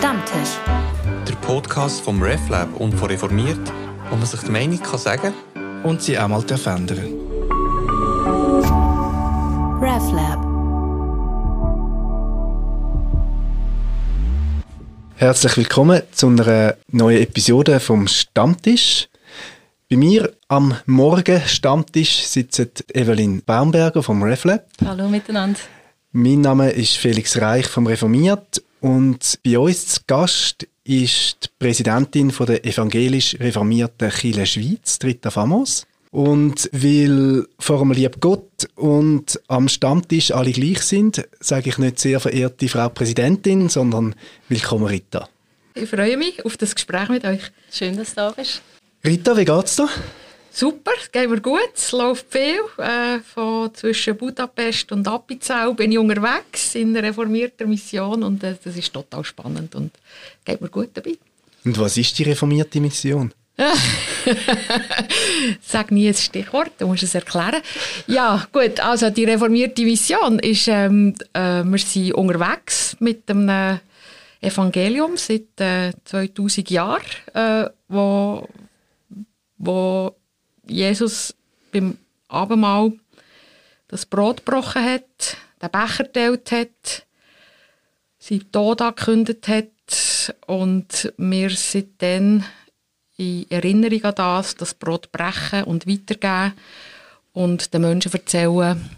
Stammtisch. Der Podcast vom RefLab und von Reformiert, wo man sich die Meinung kann sagen und sie auch mal verändern RefLab. Herzlich willkommen zu einer neuen Episode vom Stammtisch. Bei mir am Morgen Stammtisch sitzt Evelyn Baumberger vom RefLab. Hallo miteinander. Mein Name ist Felix Reich vom Reformiert und bei uns zu Gast ist die Präsidentin von der evangelisch reformierten Kirche Schweiz, Rita Famos. Und weil vor dem lieben Gott und am Stammtisch alle gleich sind, sage ich nicht sehr verehrte Frau Präsidentin, sondern willkommen Rita. Ich freue mich auf das Gespräch mit euch. Schön, dass du da bist. Rita, wie geht's dir? Super, es geht mir gut, es läuft viel. Äh, von zwischen Budapest und Appenzell bin ich unterwegs in einer reformierten Mission und äh, das ist total spannend und geht mir gut dabei. Und was ist die reformierte Mission? Sag nie ein Stichwort, du musst es erklären. Ja, gut, also die reformierte Mission ist, ähm, äh, wir sind unterwegs mit einem Evangelium seit äh, 2000 Jahren, äh, wo, wo Jesus beim Abendmahl das Brot gebrochen hat, den Becher teilt hat, sein Tod angekündigt hat und wir seitdem in Erinnerung an das, das Brot brechen und weitergeben und den Menschen erzählen,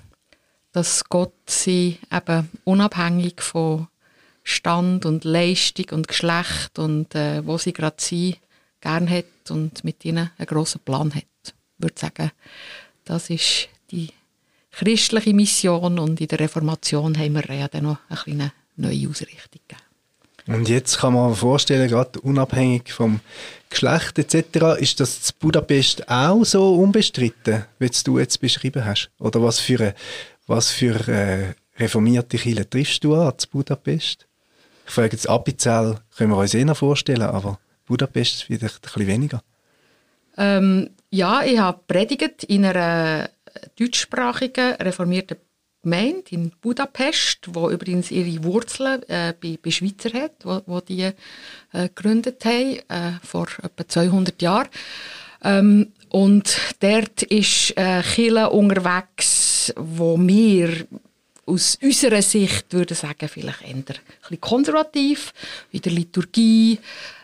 dass Gott sie eben unabhängig von Stand und Leistung und Geschlecht und äh, wo sie gerade sind, gern hat und mit ihnen einen grossen Plan hat würde sagen, das ist die christliche Mission und in der Reformation haben wir ja dann noch eine kleine neue Ausrichtung gegeben. Und jetzt kann man sich vorstellen, gerade unabhängig vom Geschlecht etc., ist das in Budapest auch so unbestritten, wie du jetzt beschrieben hast? Oder was für, eine, was für eine reformierte Kirche triffst du an zu Budapest? Ich frage jetzt, Appenzell können wir uns eh noch vorstellen, aber Budapest vielleicht ein bisschen weniger. Ähm, ja, ich habe predigt in einer deutschsprachigen reformierten Gemeinde in Budapest, wo übrigens ihre Wurzeln äh, bei, bei Schweizer hat, wo, wo die äh, gegründet haben äh, vor etwa 200 Jahren. Ähm, und dort ist äh, Chile unterwegs, wo wir aus unserer Sicht würde sagen, vielleicht eher ein bisschen konservativ, in der Liturgie,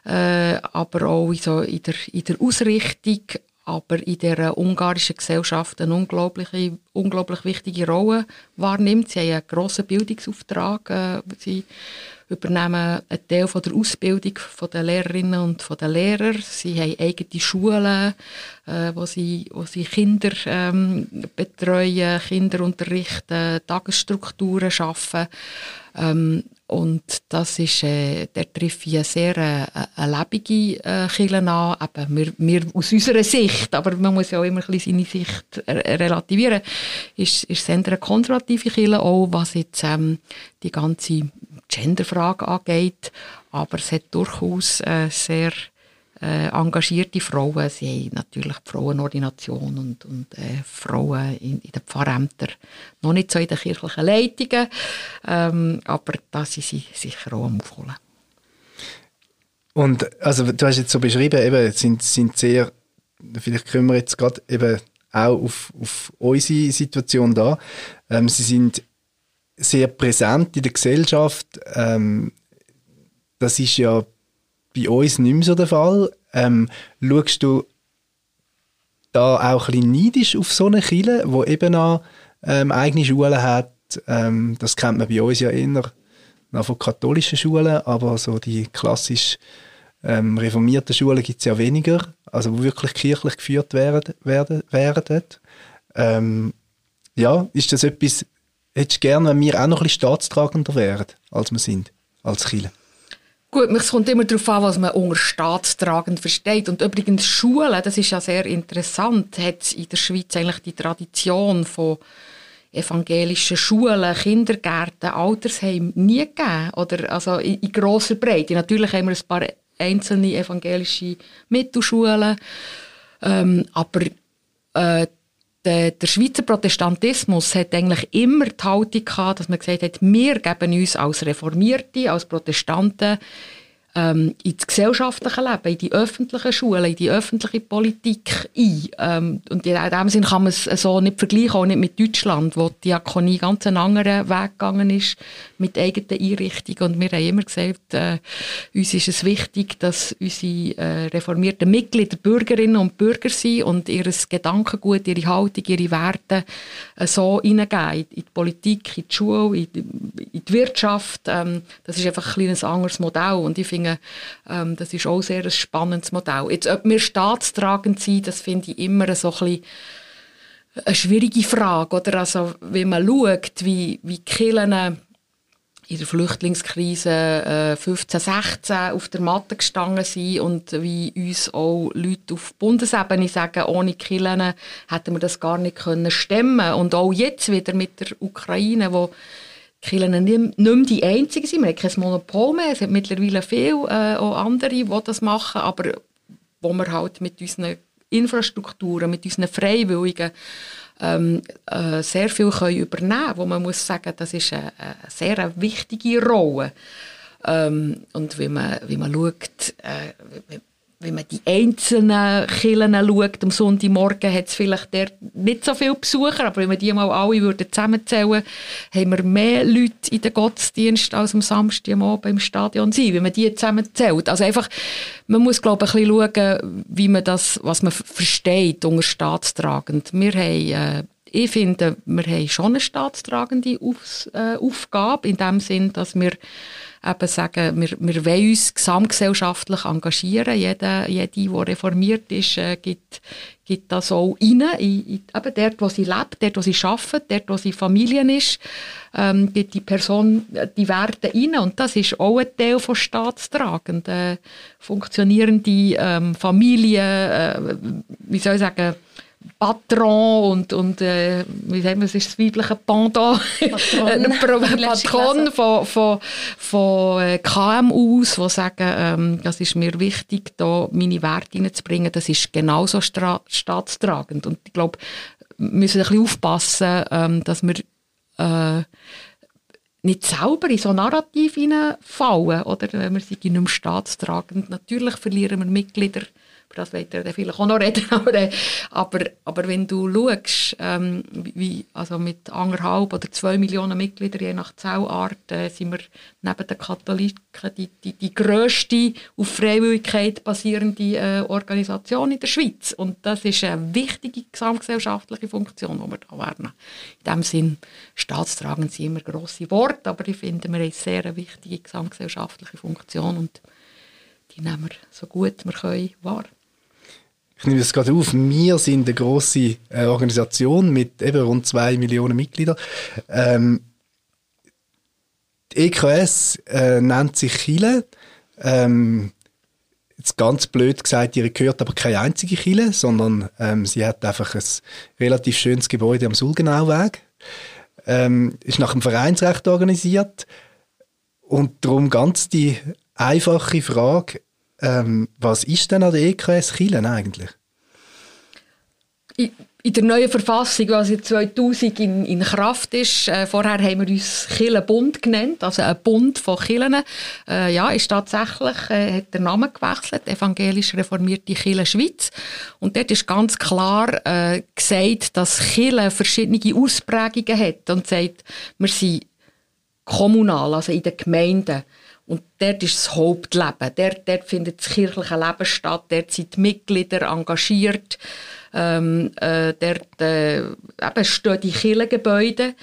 äh, aber auch in, so in, der, in der Ausrichtung, aber in der ungarischen Gesellschaft eine unglaubliche, unglaublich wichtige Rolle wahrnimmt. Sie haben einen grossen Bildungsauftrag. Äh, sie übernehmen einen Teil von der Ausbildung der Lehrerinnen und der Lehrer. Sie haben eigene Schulen, äh, wo, sie, wo sie Kinder ähm, betreuen, Kinder unterrichten, Tagesstrukturen schaffen. Ähm, und das ist, äh, der trifft ja sehr äh, eine lebige äh, Kirche an, eben wir, wir aus unserer Sicht, aber man muss ja auch immer ein bisschen seine Sicht relativieren, ist, ist es eine konservative Kirche auch, was jetzt ähm, die ganze Genderfrage angeht, aber es hat durchaus äh, sehr äh, engagierte Frauen. Sie haben natürlich die Frauenordination und, und äh, Frauen in, in den Pfarrämtern. Noch nicht so in den kirchlichen Leitungen, ähm, aber da sind sie sicher auch am Aufholen. Und also, du hast jetzt so beschrieben, eben, sind, sind sehr, vielleicht können wir jetzt gerade eben auch auf, auf unsere Situation da. Ähm, sie sind sehr präsent in der Gesellschaft. Ähm, das ist ja bei uns nicht mehr so der Fall. Ähm, schaust du da auch ein bisschen neidisch auf so eine Kille, wo eben auch ähm, eigene Schulen hat? Ähm, das kennt man bei uns ja eher noch von katholischen Schulen, aber so die klassisch ähm, reformierten Schulen gibt es ja weniger, also wo wirklich kirchlich geführt werden. werden, werden. Ähm, ja, ist das etwas, hättest du gerne, wenn wir auch noch ein bisschen staatstragender wären, als wir sind, als Kirche? Gut, es kommt immer darauf an, was man unter staatstragend versteht. Und übrigens Schulen, das ist ja sehr interessant, hat in der Schweiz eigentlich die Tradition von evangelischen Schulen, Kindergärten, Altersheimen nie gegeben. Oder also in, in grosser Breite. Natürlich haben wir ein paar einzelne evangelische Mittelschulen, ähm, aber äh, der, Schweizer Protestantismus hat eigentlich immer die Haltung gehabt, dass man gesagt hat, wir geben uns als Reformierte, als Protestanten ähm, ins gesellschaftliche Leben, in die öffentlichen Schulen, in die öffentliche Politik ein. Ähm, und in dem Sinne kann man es so nicht vergleichen, auch nicht mit Deutschland, wo die Diakonie ganz einen anderen Weg gegangen ist mit eigenen Einrichtungen. Und wir haben immer gesagt, äh, uns ist es wichtig, dass unsere äh, reformierten Mitglieder Bürgerinnen und Bürger sind und ihr Gedankengut, ihre Haltung, ihre Werte äh, so hineingeben in die Politik, in die Schule, in die, in die Wirtschaft. Ähm, das ist einfach ein, ein anderes Modell und ich finde, ähm, das ist auch sehr ein spannendes Modell. Jetzt, ob wir staatstragend sind, das finde ich immer so ein eine schwierige Frage. Oder also, wenn man schaut, wie, wie Kirchen in der Flüchtlingskrise äh, 15, 16 auf der Matte gestanden sind und wie uns auch Leute auf Bundesebene sagen, ohne Kirchen hätten wir das gar nicht können stemmen Und auch jetzt wieder mit der Ukraine, wo Kirchen nicht, mehr die einzigen sind. Wir haben kein Monopol mehr. Es gibt mittlerweile viele äh, auch andere, die das machen, aber wo wir halt mit unseren Infrastrukturen, mit unseren Freiwilligen ähm, äh, sehr viel können übernehmen können, wo man muss sagen, das ist eine, eine sehr wichtige Rolle. Ähm, und wenn man, wenn man schaut, äh, wenn man die einzelnen Kirchen schaut, am Sonntagmorgen hat es vielleicht der nicht so viele Besucher, aber wenn wir die mal alle würden zusammenzählen haben wir mehr Leute in den Gottesdienst als am Samstagabend im Stadion sind, wenn man die zusammenzählt. Also einfach, man muss, glaube ich, ein bisschen schauen, wie man das, was man versteht unter staatstragend. Wir haben, äh, ich finde, wir haben schon eine staatstragende Auf, äh, Aufgabe, in dem Sinn, dass wir eben sagen, wir, wir wollen uns gesamtgesellschaftlich engagieren. Jeder, jede, die reformiert ist, äh, gibt, gibt das auch rein, in, in, eben dort, wo sie lebt, dort, wo sie arbeitet, dort, wo sie Familie ist, ähm, gibt die Person äh, die Werte rein. Und das ist auch ein Teil von staatstragend. Äh, funktionierende ähm, Familie, äh, wie soll ich sagen, Patron und, und äh, wie sagen wir, es ist das weibliche Pendant, Patron, Patron von, von, von äh, KMUs, die sagen, ähm, das ist mir wichtig, da meine Werte reinzubringen, das ist genauso staatstragend. Und ich glaube, wir müssen ein bisschen aufpassen, ähm, dass wir äh, nicht selber in so ein Narrativ fallen, oder? Wenn wir sind nicht mehr staatstragend. Natürlich verlieren wir Mitglieder über das wird er vielleicht auch noch reden, aber, äh, aber, aber wenn du schaust, ähm, wie, also mit anderthalb oder zwei Millionen Mitgliedern je nach Zellart, äh, sind wir neben den Katholiken die, die, die grösste auf Freiwilligkeit basierende äh, Organisation in der Schweiz. Und das ist eine wichtige gesamtgesellschaftliche Funktion, die wir da werden. In dem Sinn, staatstragend sind immer grosse Worte, aber ich finde, wir haben eine sehr wichtige gesamtgesellschaftliche Funktion und die nehmen wir so gut wir können wahr ich nehme das gerade auf, wir sind eine grosse äh, Organisation mit eben rund zwei Millionen Mitgliedern. Ähm, die EKS äh, nennt sich Chile. Ähm, jetzt ganz blöd gesagt, ihre gehört aber keine einzige Chile, sondern ähm, sie hat einfach ein relativ schönes Gebäude am Sulgenauweg. Ähm, ist nach dem Vereinsrecht organisiert und darum ganz die einfache Frage, ähm, was ist denn an der EKS Kielen eigentlich? In der neuen Verfassung, die also 2000 in, in Kraft ist, äh, vorher haben wir uns Kirchenbund genannt, also ein Bund von Kirchen, äh, ja, ist tatsächlich, äh, hat der Name gewechselt, evangelisch reformierte Kirche Schweiz. Und dort ist ganz klar äh, gesagt, dass Kirche verschiedene Ausprägungen hat und sagt, wir sind kommunal, also in den Gemeinden. Und dort ist das Hauptleben. Dort, dort findet das kirchliche Leben statt. Dort sind die Mitglieder engagiert. Ähm, äh, dort äh, eben stehen die Kirchengebäude.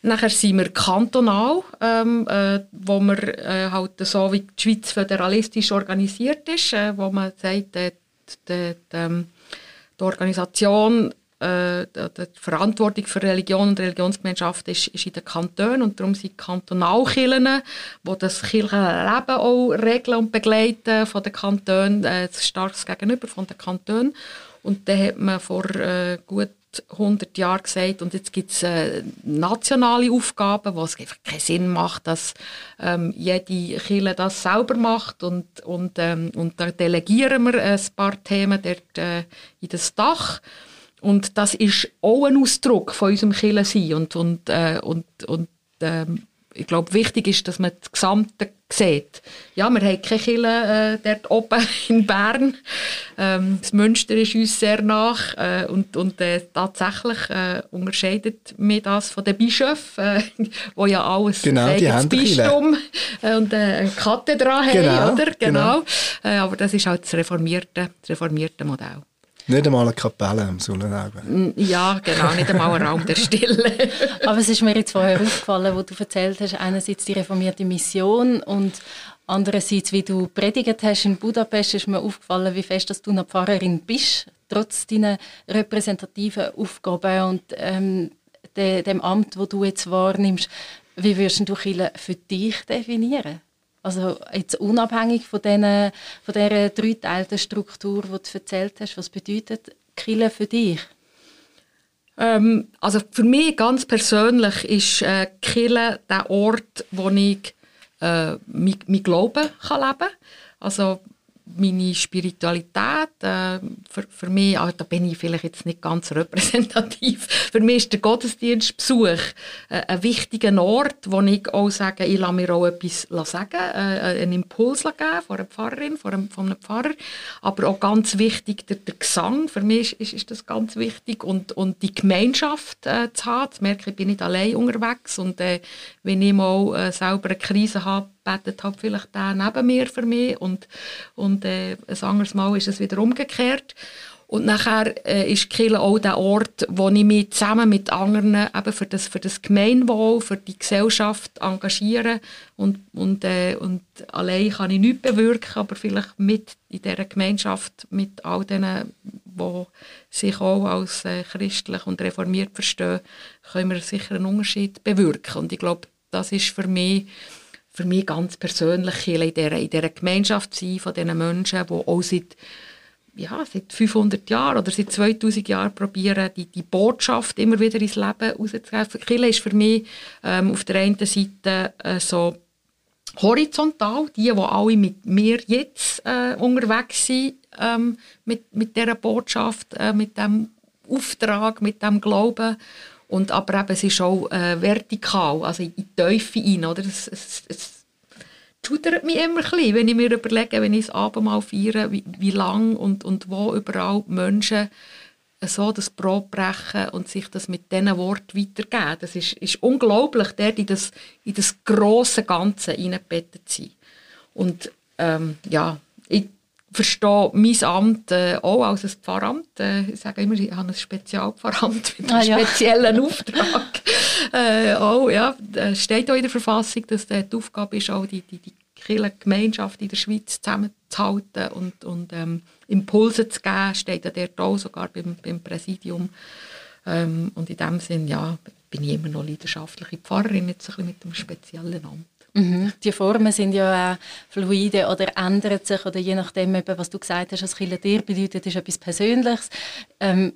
Nachher sind wir kantonal, ähm, äh, wo wir äh, halt so wie die Schweiz föderalistisch organisiert ist, äh, wo man sagt, äh, die, die, ähm, die Organisation äh, die Verantwortung für Religion und Religionsgemeinschaft ist, ist in den Kantonen und darum sind Kantonalkirchen, die das Kirchenleben auch regeln und begleiten von den Kantonen, äh, starkes Gegenüber von den Kantonen. Und dann hat man vor äh, gut 100 Jahren gesagt, und jetzt gibt es äh, nationale Aufgaben, wo es einfach keinen Sinn macht, dass ähm, jede Kirche das selber macht und, und, ähm, und da delegieren wir ein paar Themen dort äh, in das Dach. Und das ist auch ein Ausdruck von unserem Kirchensein und, und, äh, und, und ähm, ich glaube, wichtig ist, dass man das Gesamte sieht. Ja, wir haben keine Kirche äh, dort oben in Bern. Ähm, das Münster ist uns sehr nach äh, und, und äh, tatsächlich äh, unterscheidet mir das von den Bischöfen, äh, wo ja alles genau, die das Bistum äh, und äh, eine Kathedra genau, haben, oder? Genau. genau. Äh, aber das ist halt das reformierte, das reformierte Modell. Nicht einmal eine Kapelle am Sullenaugen. Ja, genau, nicht einmal ein Raum der Stille. Aber es ist mir jetzt vorher aufgefallen, wo du erzählt hast, einerseits die reformierte Mission und andererseits, wie du predigt hast in Budapest, ist mir aufgefallen, wie fest dass du eine Pfarrerin bist, trotz deiner repräsentativen Aufgaben und ähm, de, dem Amt, wo du jetzt wahrnimmst. Wie würdest du Kirche für dich definieren? Also jetzt unabhängig von, den, von dieser dreiteilten Struktur, die du erzählt hast, was bedeutet Kille für dich? Ähm, also für mich ganz persönlich ist äh, Kille der Ort, wo ich äh, mein, mein Glauben kann leben kann. Also meine Spiritualität, äh, für, für mich, ah, da bin ich vielleicht jetzt nicht ganz repräsentativ, für mich ist der Gottesdienstbesuch äh, ein wichtiger Ort, wo ich auch sage, ich lasse mir auch etwas sagen, äh, einen Impuls geben von einer Pfarrerin, von einem, von einem Pfarrer, aber auch ganz wichtig der, der Gesang, für mich ist, ist, ist, das ganz wichtig. Und, und die Gemeinschaft äh, zu haben, zu merken, ich bin nicht allein unterwegs. Und äh, wenn ich mal äh, selber eine Krise habe, betet halt vielleicht der neben mir für mich und, und äh, ein anderes Mal ist es wieder umgekehrt. Und nachher äh, ist Kirche auch der Ort, wo ich mich zusammen mit anderen eben für das, für das Gemeinwohl, für die Gesellschaft engagiere. Und, und, äh, und allein kann ich nichts bewirken, aber vielleicht mit in dieser Gemeinschaft, mit all denen, die sich auch als äh, christlich und reformiert verstehen, können wir sicher einen Unterschied bewirken. Und ich glaube, das ist für mich für mich ganz persönlich in dieser, in dieser Gemeinschaft sein von diesen Menschen, die auch seit, ja, seit 500 Jahren oder seit 2000 Jahren probieren, die, die Botschaft immer wieder ins Leben rauszugreifen. Kirche ist für mich ähm, auf der einen Seite äh, so horizontal, die, die alle mit mir jetzt äh, unterwegs sind, ähm, mit, mit dieser Botschaft, äh, mit dem Auftrag, mit dem Glauben und aber eben, es ist auch äh, vertikal, also in die Teufel rein. Oder? Es, es, es schudert mich immer ein bisschen, wenn ich mir überlege, wenn ich das Abendmahl feiere, wie, wie lang und, und wo überall Menschen so das Brot brechen und sich das mit diesen Worten weitergeben. Das ist, ist unglaublich, dort in das, in das grosse Ganze hineingebettet zu sein. Und ähm, ja, ich verstehe mein Amt äh, auch als ein Pfarramt. Äh, ich sage immer, ich habe ein Spezialpfarramt mit einem ah, ja. speziellen Auftrag. äh, auch, ja, es steht auch in der Verfassung, dass die Aufgabe ist, auch die, die, die Gemeinschaft in der Schweiz zusammenzuhalten und, und ähm, Impulse zu geben, steht ja dort auch, sogar beim, beim Präsidium. Ähm, und in dem Sinn, ja, bin ich immer noch leidenschaftliche Pfarrerin, jetzt ein bisschen mit einem speziellen Amt. Mhm. Die Formen sind ja auch fluide oder ändern sich oder je nachdem, was du gesagt hast, was Kirche dir bedeutet, ist etwas Persönliches. Ähm,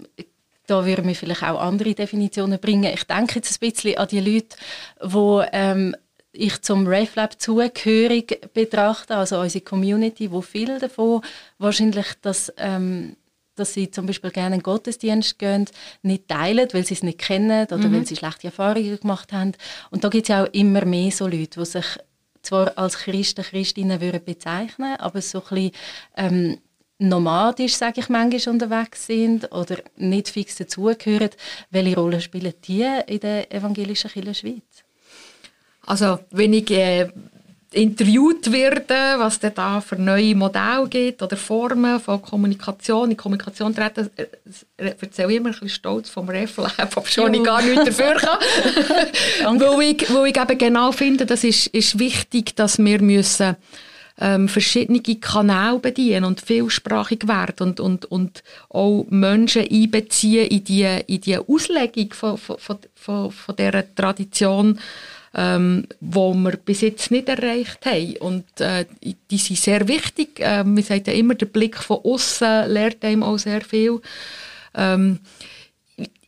da würden wir vielleicht auch andere Definitionen bringen. Ich denke jetzt ein bisschen an die Leute, die ähm, ich zum RefLab zugehörig betrachte, also unsere Community, wo viel davon wahrscheinlich das ähm, dass sie zum Beispiel gerne einen Gottesdienst gehen, nicht teilen, weil sie es nicht kennen oder mhm. weil sie schlechte Erfahrungen gemacht haben. Und da gibt es ja auch immer mehr so Leute, die sich zwar als Christen, Christinnen würden bezeichnen, aber so ein bisschen, ähm, nomadisch, sage ich manchmal, unterwegs sind oder nicht fix dazugehören. Welche Rolle spielen die in der evangelischen Kirche Schweiz? Also, wenn ich äh, interviewt werden, was es da für neue Modelle gibt oder Formen von Kommunikation. In Kommunikation treten, äh, äh, erzähle ich immer ein bisschen stolz vom RefLab, ob schon ich gar nichts dafür kann. weil, ich, weil ich eben genau finde, das ist, ist wichtig, dass wir müssen ähm, verschiedene Kanäle bedienen und vielsprachig werden und, und, und auch Menschen einbeziehen in die, in die Auslegung von, von, von, von dieser Tradition ähm, wo wir bis jetzt nicht erreicht haben. Und äh, die sind sehr wichtig. Äh, man sagt ja immer, der Blick von außen lehrt einem auch sehr viel. Ähm,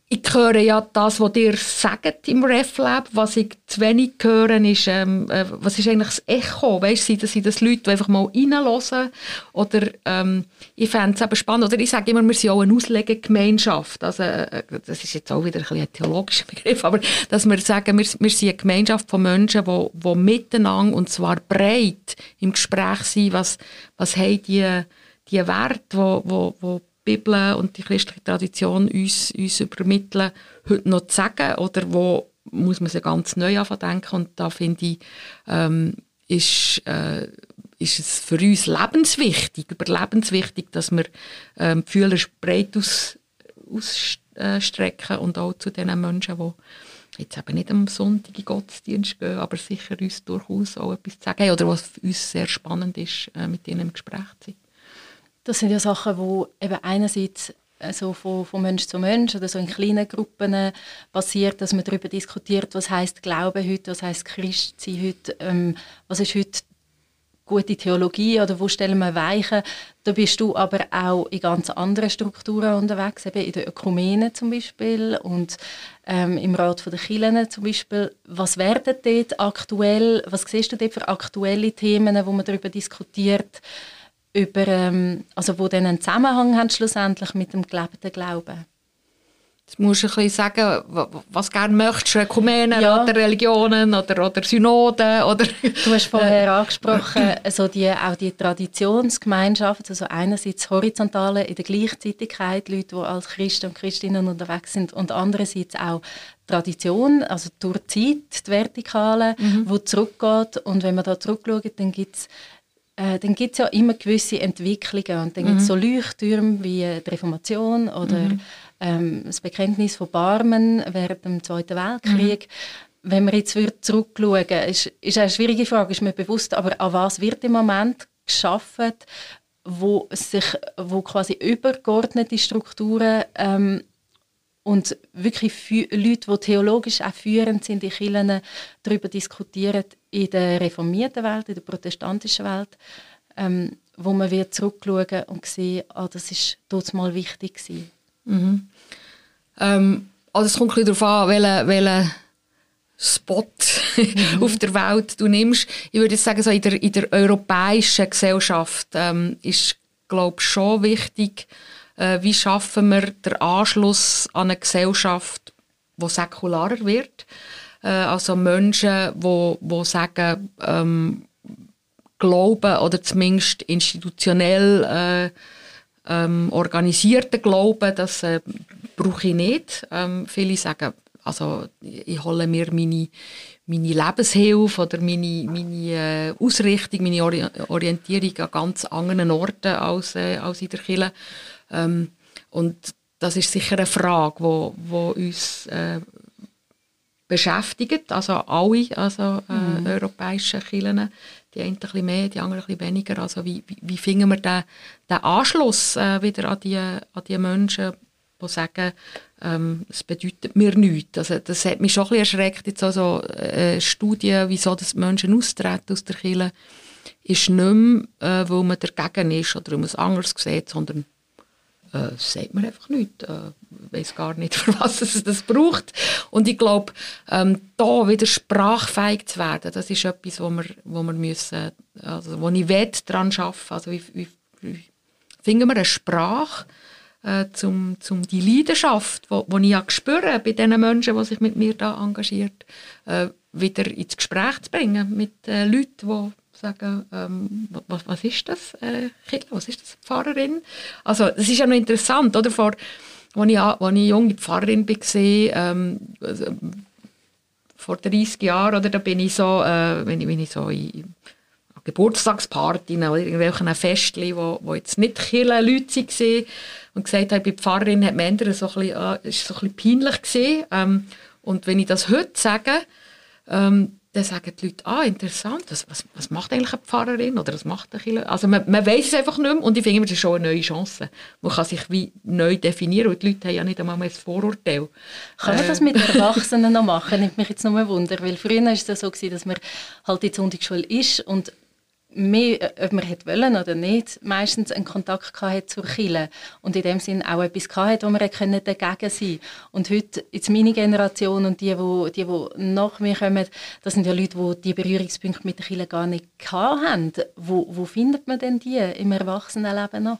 ich höre ja das, was ihr sagt im RefLab. Was ich zu wenig höre, ist, ähm, äh, was ist eigentlich das Echo? Weißt du, sind das Leute, einfach mal reinhören? Oder ähm, ich fände es eben spannend. Oder ich sage immer, wir sind auch eine Auslegegemeinschaft. Also, äh, das ist jetzt auch wieder ein, ein theologischer Begriff, aber dass wir sagen, wir, wir sind eine Gemeinschaft von Menschen, die, die miteinander, und zwar breit, im Gespräch sind, was, was haben die, die Werte, die, die, die Bibel und die christliche Tradition uns, uns übermitteln, heute noch zu sagen? Oder wo muss man sie ganz neu denken? Und da finde ich, ähm, ist, äh, ist es für uns lebenswichtig, überlebenswichtig, dass wir ähm, die Fühler breit aus, ausstrecken und auch zu den Menschen, die jetzt eben nicht am Sonntag in Gottesdienst gehen, aber sicher uns durchaus auch etwas zu sagen haben oder was für uns sehr spannend ist, äh, mit ihnen im Gespräch zu sein. Das sind ja Sachen, die eben einerseits also von, von Mensch zu Mensch oder so in kleinen Gruppen äh, passiert, dass man darüber diskutiert, was heißt Glauben heute, was heißt Christsein heute, ähm, was ist heute gute Theologie oder wo stellen wir Weichen. Da bist du aber auch in ganz anderen Strukturen unterwegs, eben in der Ökumene zum Beispiel und ähm, im Rat der Kirchen zum Beispiel. Was werden dort aktuell, was siehst du dort für aktuelle Themen, wo man darüber diskutiert, über, ähm, also wo dann einen Zusammenhang haben schlussendlich mit dem gelebten Glauben. Jetzt musst du ein bisschen sagen, was du gerne möchtest, Ökumenen ja. oder Religionen oder, oder Synoden. Oder, du hast vorher angesprochen, also die, auch die Traditionsgemeinschaft, also einerseits Horizontale in der Gleichzeitigkeit, Leute, die als Christen und Christinnen unterwegs sind und andererseits auch Tradition, also durch die Zeit, die Vertikale, mhm. die zurückgeht. Und wenn man da zurückschaut, dann gibt es äh, dann gibt es ja immer gewisse Entwicklungen und dann mhm. gibt es so Leuchttürme wie die Reformation oder mhm. ähm, das Bekenntnis von Barmen während dem Zweiten Weltkrieg. Mhm. Wenn wir jetzt zurückschauen, ist, ist eine schwierige Frage, ist mir bewusst, aber an was wird im Moment geschaffen, wo sich, wo quasi übergeordnete Strukturen ähm, und wirklich Leute, die theologisch auch führend sind in Kirchen, darüber diskutieren in der reformierten Welt, in der protestantischen Welt, ähm, wo man wird zurückschauen und sehen, ah, das ist dort mal wichtig gewesen. Mhm. Ähm, also es kommt ein bisschen darauf an, welchen, welchen Spot mhm. auf der Welt du nimmst. Ich würde sagen, so in, der, in der europäischen Gesellschaft ähm, ist, glaube ich, schon wichtig, äh, wie schaffen wir den Anschluss an eine Gesellschaft, die säkularer wird. Äh, also Menschen, die, die sagen, ähm, Glauben oder zumindest institutionell äh, ähm, organisierten Glauben, das äh, brauche ich nicht. Ähm, viele sagen, also ich hole mir meine, meine Lebenshilfe oder meine, meine äh, Ausrichtung, meine Orientierung an ganz anderen Orten als, äh, als in der Kirche. Ähm, und das ist sicher eine Frage, wo, wo uns äh, beschäftigt, also alle also, äh, mhm. europäischen Kirchen, die einen ein bisschen mehr, die anderen ein bisschen weniger. Also wie, wie, wie finden wir den, den Anschluss äh, wieder an die, an die Menschen, die sagen, ähm, es bedeutet mir nichts. Also das hat mich schon ein bisschen erschreckt, jetzt also äh, Studien, wieso das Menschen austreten aus der Kirche, ist nicht mehr, äh, weil man dagegen ist oder weil man es anders sieht, sondern äh, sagt man einfach nicht. Äh, weiß gar nicht, für was es das braucht. Und ich glaube, ähm, da wieder sprachfähig zu werden, das ist etwas, wo wir, wo wir müssen, also wo ich will, daran arbeiten. Also wie, wie, wie finden wir eine Sprache, äh, zum, zum die Leidenschaft, wo ich ja spüre bei den Menschen, die sich mit mir da engagiert, äh, wieder ins Gespräch zu bringen mit äh, Leuten, die sagen, ähm, was, was, ist das, äh, was ist das, Pfarrerin? Also, das ist ja noch interessant, oder? Vor, als ich, als ich junge Pfarrerin war, ähm, also, vor 30 Jahren, oder, da bin ich so, äh, wenn, ich, wenn ich so in Geburtstagspartys oder irgendwelchen Festchen, wo, wo jetzt nicht viele Leute waren und gesagt habe, bei Pfarrerin hat man so ein bisschen, äh, ist so ein bisschen peinlich gewesen. Ähm, und wenn ich das heute sage, ähm, dann sagen die Leute, ah, interessant, was, was, was macht eigentlich eine Pfarrerin oder was macht eine? Also man, man weiß es einfach nicht mehr und ich finde, das ist schon eine neue Chance. Man kann sich wie neu definieren und die Leute haben ja nicht einmal mehr das Vorurteil. Kann man äh. das mit Erwachsenen noch machen? Nimmt mich jetzt nur ein Wunder, weil früher war es so, gewesen, dass man halt in der Sonntagsschule ist und mehr, ob man hätte wollen oder nicht, meistens einen Kontakt hatte zur Kirche und in dem Sinn auch etwas hatte, wo man dagegen sein Und heute, jetzt meine Generation und die, die, die, die nach mir kommen, das sind ja Leute, die die Berührungspunkte mit der Kirche gar nicht haben. Wo, wo findet man denn die im Erwachsenenleben noch?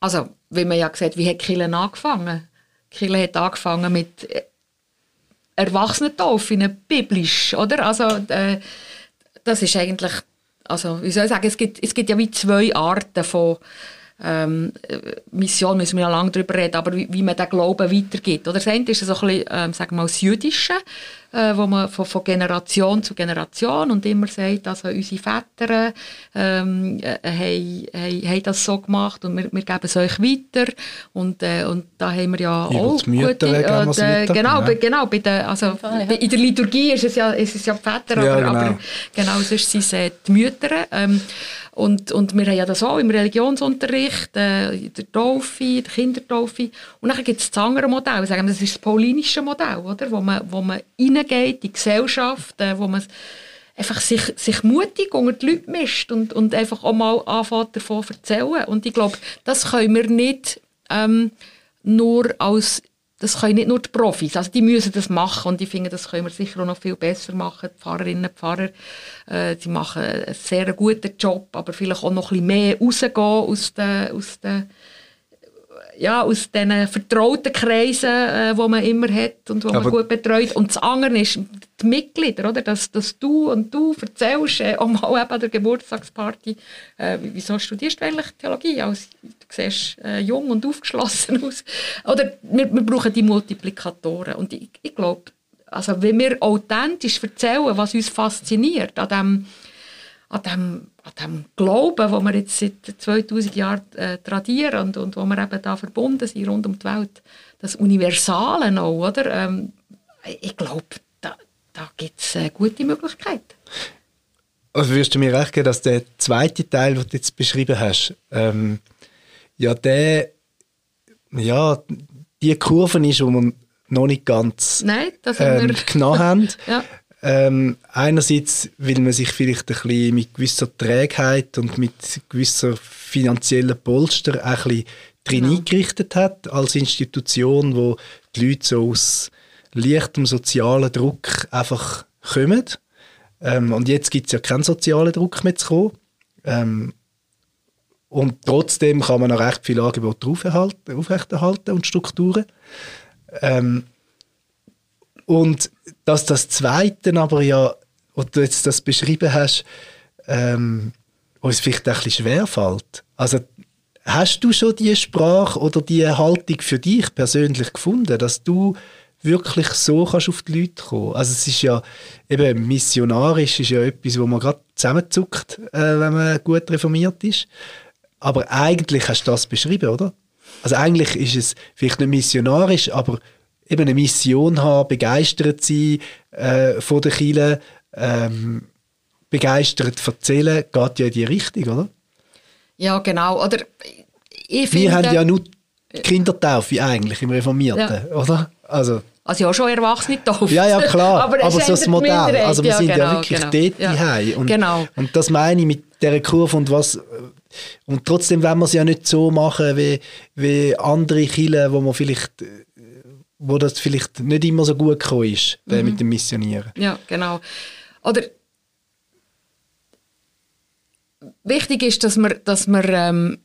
Also, wie man ja gesagt wie hat Kirche angefangen? Kirche hat angefangen mit Erwachsenentaufen, biblisch, oder? Also, äh, das ist eigentlich also wie soll ich sagen, es gibt, es gibt ja wie zwei Arten von ähm, Mission, müssen wir ja lange darüber reden, aber wie, wie man den Glauben weitergibt. Oder das eine ist so ein bisschen, ähm, sagen wir mal, das Jüdische, äh, wo man von, von, Generation zu Generation und immer sagt, also unsere Väter ähm, äh, haben, haben, haben das so gemacht und wir, wir geben es euch weiter und, äh, und da haben wir ja Über auch Mütter gute, äh, genau, ja. genau, bei den, also Fall, ja. in der Liturgie ist es ja, ist es ja die Väter, Ja, aber, genau. aber genau sonst sind es äh, die Mütter ähm, und, und wir haben ja das auch im Religionsunterricht, äh, der Taufe, der Kindertaufe. Und dann gibt es das andere Modell, sagen wir, das ist das paulinische Modell, oder? Wo, man, wo man reingeht in die Gesellschaft, äh, wo man einfach sich, sich mutig unter die Leute mischt und, und einfach auch mal anfängt davon erzählen. Und ich glaube, das können wir nicht ähm, nur als das können nicht nur die Profis, also die müssen das machen und ich finde, das können wir sicher auch noch viel besser machen. Die Pfarrerinnen und Pfarrer, äh, die machen einen sehr guten Job, aber vielleicht auch noch ein bisschen mehr rausgehen aus den, aus den ja, aus diesen vertrauten Kreisen, äh, die man immer hat und wo man gut betreut. Und das andere ist die Mitglieder, oder? Dass, dass du und du erzählst, äh, auch mal eben an der Geburtstagsparty, äh, wieso studierst du eigentlich Theologie? Also, du siehst äh, jung und aufgeschlossen aus. Oder wir, wir brauchen die Multiplikatoren. Und ich, ich glaube, also wenn wir authentisch erzählen, was uns fasziniert an dem, an dem, an dem Glauben, den wir jetzt seit 2000 Jahren äh, tradieren und, und wo wir eben da verbunden sind rund um die Welt, das Universale auch, oder? Ähm, ich glaube, da, da gibt es äh, gute Möglichkeiten. Also würdest du mir recht geben, dass der zweite Teil, den du jetzt beschrieben hast, ähm, ja, der, ja, die Kurve ist, wo man noch nicht ganz Nein, das haben genommen haben. Ja. Ähm, einerseits, weil man sich vielleicht ein bisschen mit gewisser Trägheit und mit gewisser finanzieller Polster ein bisschen drin Genau. eingerichtet hat, als Institution, wo die Leute so aus leichtem sozialen Druck einfach kommen. Ähm, und jetzt gibt es ja keinen sozialen Druck mehr zu kommen. Ähm, und trotzdem kann man noch recht viele Angebote aufrechterhalten und Strukturen. Ähm, und dass das Zweite aber ja, was du jetzt das beschrieben hast, ähm, uns vielleicht ein bisschen schwerfällt. Also hast du schon die Sprache oder die Haltung für dich persönlich gefunden, dass du wirklich so kannst auf die Leute kommen? Also es ist ja eben missionarisch ist ja etwas, wo man gerade zusammenzuckt, äh, wenn man gut reformiert ist. Aber eigentlich hast du das beschrieben, oder? Also eigentlich ist es vielleicht nicht missionarisch, aber eben eine Mission haben, begeistert sein äh, von der Kirche, ähm, begeistert erzählen, geht ja in die Richtung, oder? ja, genau. Oder ich Wir finde... haben ja nur die Kindertaufe eigentlich im Reformierten, oder? Also, Also ja, schon Erwachsene taufen. ja, ja, klar, aber, es so ist das Modell. Also wir sind ja genau, wirklich genau. dort ja. daheim. Und, Genau. und das meine ich mit dieser Kurve und was... Und trotzdem wollen wir es ja nicht so machen, wie, wie andere Kirchen, wo man vielleicht wo das vielleicht nicht immer so gut gekommen ist, der Mhm. mit dem Missionieren. Ja, genau. Oder wichtig ist, dass wir, dass wir, ähm,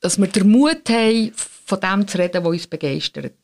dass wir den Mut haben, von dem zu reden, was uns begeistert.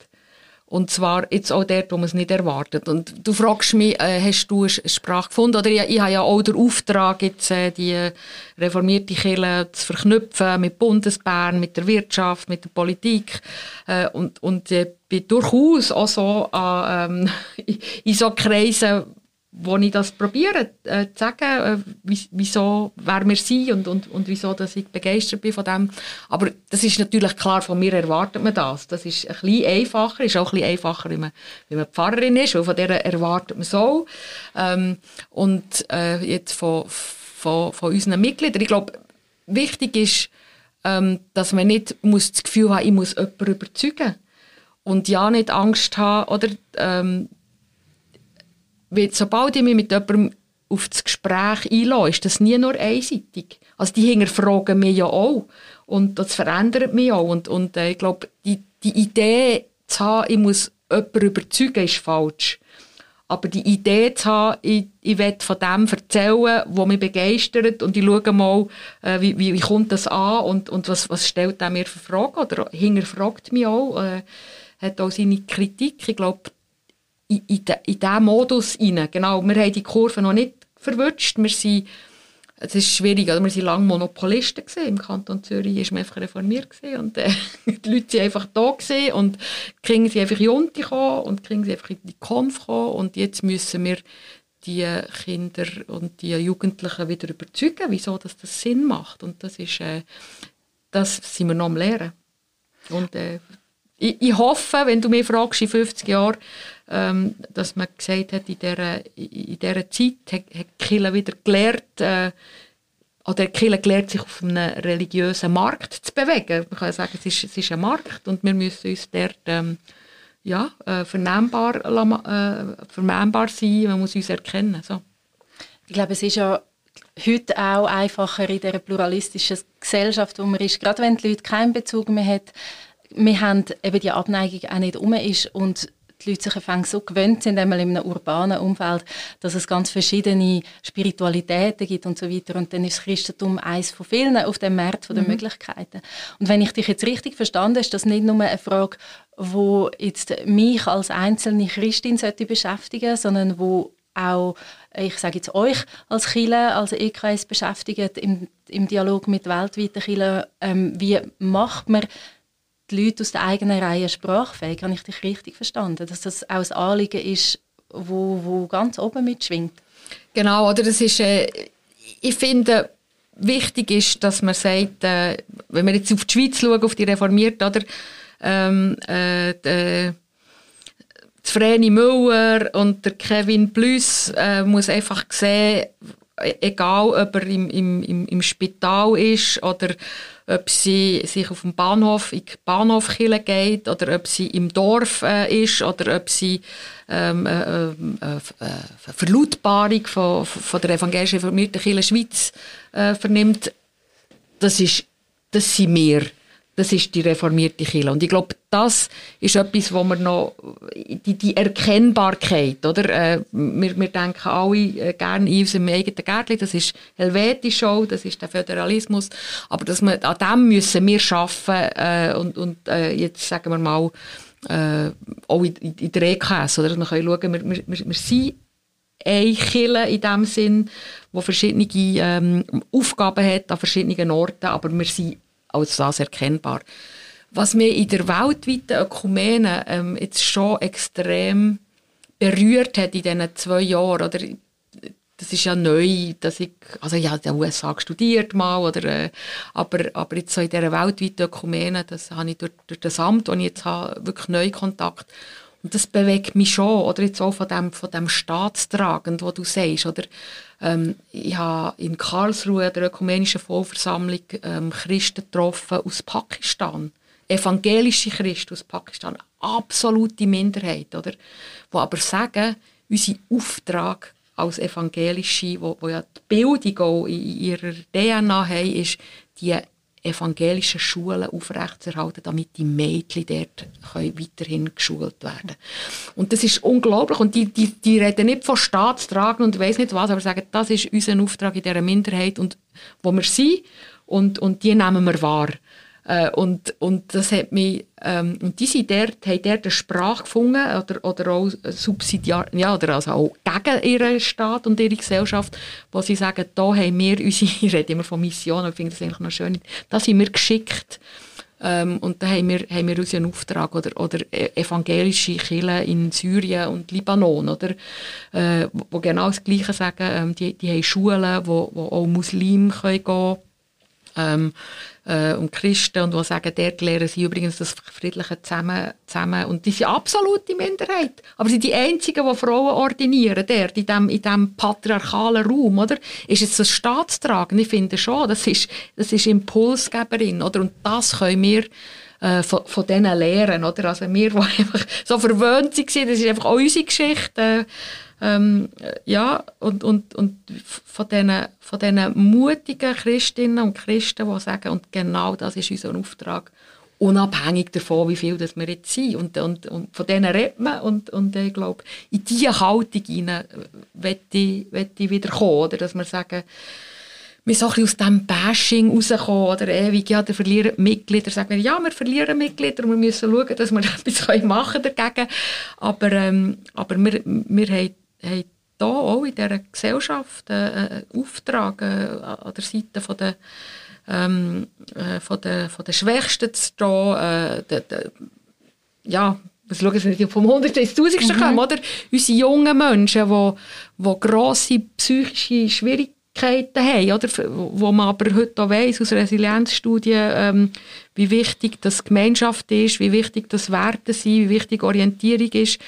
Und zwar jetzt auch dort, wo man es nicht erwartet. Und du fragst mich, äh, hast du eine Sprache gefunden? Oder ich, ich habe ja auch den Auftrag, jetzt, äh, die reformierte Kirche zu verknüpfen mit Bundesbern, mit der Wirtschaft, mit der Politik. Äh, und und äh, bin durchaus auch so an, ähm, in so Kreisen, wo ich das probiere äh, zu sagen, äh, wie- wieso, wer wir sind und, und, und wieso dass ich begeistert bin von dem. Aber das ist natürlich klar, von mir erwartet man das. Das ist ein bisschen einfacher, ist auch ein bisschen einfacher, wenn man, wenn man Pfarrerin ist, weil von der erwartet man so. Ähm, und äh, jetzt von, von, von unseren Mitgliedern, ich glaube, wichtig ist, ähm, dass man nicht muss das Gefühl haben, ich muss jemanden überzeugen. Und ja, nicht Angst haben, oder ähm, weil sobald ich mich mit jemandem auf das Gespräch einlassen, ist das nie nur einseitig. Also die hinterfragen mich ja auch. Und das verändert mich auch. Und, und äh, ich glaube, die, die Idee zu haben, ich muss jemanden überzeugen, ist falsch. Aber die Idee zu haben, ich, ich will von dem erzählen, was mich begeistert und ich schaue mal, äh, wie, wie, wie kommt das an und, und was, was stellt er mir für Fragen oder hinterfragt mich auch, äh, hat auch seine Kritik. Ich glaube, in, diesen Modus rein, genau, wir haben die Kurve noch nicht verwünscht, wir sind es ist schwierig, also wir waren lange Monopolisten gewesen. im Kanton Zürich, ist man einfach reformiert gewesen. und äh, die Leute waren einfach da gewesen. und die Kinder sind einfach in die Unti gekommen und die Kinder sind einfach in die gekommen und jetzt müssen wir die Kinder und die Jugendlichen wieder überzeugen, wieso das, das Sinn macht und das ist, äh, das sind wir noch am Lernen. Und äh, ich, ich, hoffe, wenn du mich fragst, in 50 Jahren, ähm, dass man gesagt hat, in dieser, in dieser Zeit hat, hat Kirche wieder gelernt, äh, oder Kirche gelernt, sich auf einem religiösen Markt zu bewegen. Man kann sagen, es ist, es ist ein Markt und wir müssen uns dort ähm, ja, äh, vernehmbar, äh, vernehmbar sein, man muss uns erkennen. So. Ich glaube, es ist ja heute auch einfacher in dieser pluralistischen Gesellschaft, wo man ist, gerade wenn die Leute keinen Bezug mehr haben, wir haben eben die Abneigung auch nicht um ist und die Leute sich so gewöhnt sind, einmal in einem urbanen Umfeld, dass es ganz verschiedene Spiritualitäten gibt und so weiter. Und dann ist das Christentum eines von vielen auf dem Markt der mhm. Möglichkeiten. Und wenn ich dich jetzt richtig verstanden ist das nicht nur eine Frage, wo jetzt mich als einzelne Christin sollte beschäftigen, sondern wo auch ich sage jetzt euch als Chile, als EKS beschäftigt im, im Dialog mit weltweiten Chile, ähm, wie macht man die Leute aus der eigenen Reihe sprachfähig. Habe ich dich richtig verstanden? Dass das auch ein Anliegen ist, wo, wo ganz oben mitschwingt? Genau, oder das ist, äh, ich finde, wichtig ist, dass man sagt, äh, wenn wir jetzt auf die Schweiz schauen, auf die Reformierten, oder, ähm, äh, die, Vreni Müller und der Kevin Plus äh, muss einfach sehen, egal ob er im, im, im Spital ist oder ob sie sich auf dem Bahnhof in die Bahnhofkille geht oder ob sie im Dorf äh, ist oder ob sie ähm, äh, äh, äh, Verlautbarung von, von der evangelischen reformierten Kirche Schweiz äh, vernimmt. Das, ist, das sind wir das ist die reformierte Kirche. Und ich glaube, das ist etwas, wo wir noch, die, die Erkennbarkeit, oder? Äh, wir, wir denken alle äh, gerne in unserem eigenen Gärtchen, das ist helvetisch auch, das ist der Föderalismus, aber dass wir, an dem müssen wir arbeiten äh, und, und äh, jetzt sagen wir mal, äh, auch in, in der EKS, oder? Wir können schauen, wir, wir, wir sind eine Kirche in dem Sinn, die verschiedene ähm, Aufgaben hat an verschiedenen Orten, aber wir sind als das erkennbar. Was mich in der weltweiten Ökumene ähm, jetzt schon extrem berührt hat in diesen zwei Jahren, oder das ist ja neu, dass ich, also habe in den USA studiert mal, oder, äh, aber, aber jetzt so in dieser weltweiten Ökumene, das habe ich durch, durch das Amt, das ich jetzt habe, wirklich neu Kontakt. Und das bewegt mich schon, oder jetzt auch von dem, von dem Staatstragend, wo du sagst, oder, ähm, ich habe in Karlsruhe, der ökumenischen Vollversammlung, ähm, Christen getroffen aus Pakistan. Evangelische Christen aus Pakistan. Absolute Minderheit, oder? Die aber sagen, unser Auftrag als Evangelische, wo, wo ja die Bildung auch in ihrer DNA haben, ist, die evangelischen Schulen aufrechtzuerhalten, damit die Mädchen dort können weiterhin geschult werden Und das ist unglaublich. Und die, die, die reden nicht von Staatstragen und weiß nicht was, aber sagen, das ist unser Auftrag in dieser Minderheit und wo wir sind und, und die nehmen wir wahr. Äh, und, und das hat mich, ähm, und die sind dort, haben dort eine Sprache gefunden oder, oder auch subsidiar, ja, oder also auch gegen ihren Staat und ihre Gesellschaft, wo sie sagen, da haben wir unsere, ich rede immer von Missionen, ich finde das eigentlich noch schön, da sind wir geschickt. Ähm, und da haben wir, haben wir unseren Auftrag, oder, oder e-, evangelische Kirchen in Syrien und Libanon, oder, äh, wo genau das Gleiche sagen, ähm, die, die haben Schulen, wo, wo auch Muslime können gehen ähm, äh, und Christen und die sagen, dort lehren sie übrigens das friedliche zusammen, zusammen. Und die sind absolute Minderheit. Aber sie sind die einzigen, die Frauen ordinieren, dort, in diesem in dem patriarchalen Raum, oder? Ist es ein Staatstragen? Ich finde schon, das ist, das ist Impulsgeberin, oder? Und das können wir äh, von, von denen lernen, oder? Also wir, die einfach so verwöhnt waren, das ist einfach unsere Geschichte, Ähm, ja, und, und, und von diesen, von diesen mutigen Christinnen und Christen, die sagen, und genau das ist unser Auftrag, unabhängig davon, wie viel das wir jetzt sind. Und, und, und von denen redet man und, und ich glaube, in diese Haltung hinein möchte ich, ich wieder kommen, oder? dass wir sagen, wir so aus diesem Bashing rauskommen oder ewig, ja, der verlieren Mitglieder, sagen wir, ja, wir verlieren Mitglieder wir müssen schauen, dass wir etwas machen dagegen. Aber, ähm, aber wir, wir haben, haben hier auch in dieser Gesellschaft einen Auftrag äh, an der Seite von der ähm, äh, von, den, von den Schwächsten zu stehen. Äh, de, de, ja, wir schauen nicht vom 100 ins 1000 mhm. kommen, oder? Unsere jungen Menschen, die, die grosse psychische Schwierigkeiten haben, oder? Wo man aber heute auch weiss, aus Resilienzstudien, ähm, wie wichtig das Gemeinschaft ist, wie wichtig das Werte sind, wie wichtig Orientierung ist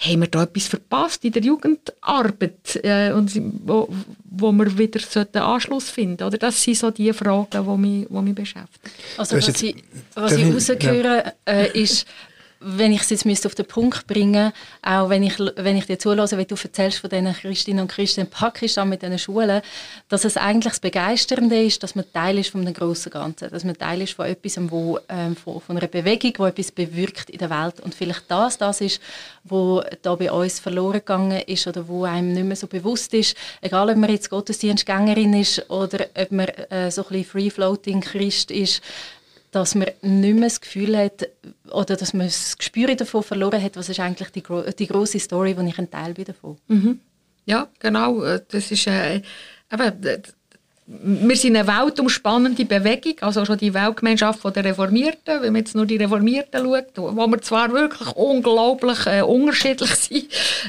haben wir da etwas verpasst in der Jugendarbeit, äh, und wo, wo wir wieder einen Anschluss finden oder Das sind so die Fragen, die mich, die mich beschäftigen. Also was ich, was ich rausgehöre, ja. äh, ist, wenn ich es jetzt auf den Punkt bringen auch wenn ich, wenn ich dir zulasse, wie du erzählst von diesen Christinnen und Christen in Pakistan mit diesen Schulen, dass es eigentlich das Begeisternde ist, dass man Teil ist von einem grossen Ganzen, dass man Teil ist von etwas, wo, ähm, von, von einer Bewegung, die etwas bewirkt in der Welt. Und vielleicht das das ist, wo da bei uns verloren gegangen ist oder wo einem nicht mehr so bewusst ist, egal ob man jetzt Gottesdienstgängerin ist oder ob man äh, so ein bisschen Free-Floating Christ ist, dass man nicht mehr das Gefühl hat oder dass man das Gespür davon verloren hat, was ist eigentlich die, die große Story, wo ich ein Teil bin davon. Mhm. Ja, genau. Äh, das ist äh, eben, wir sind eine weltumspannende Bewegung, also schon die Weltgemeinschaft der Reformierten, wenn man jetzt nur die Reformierten schaut, wo wir zwar wirklich unglaublich äh, unterschiedlich sind,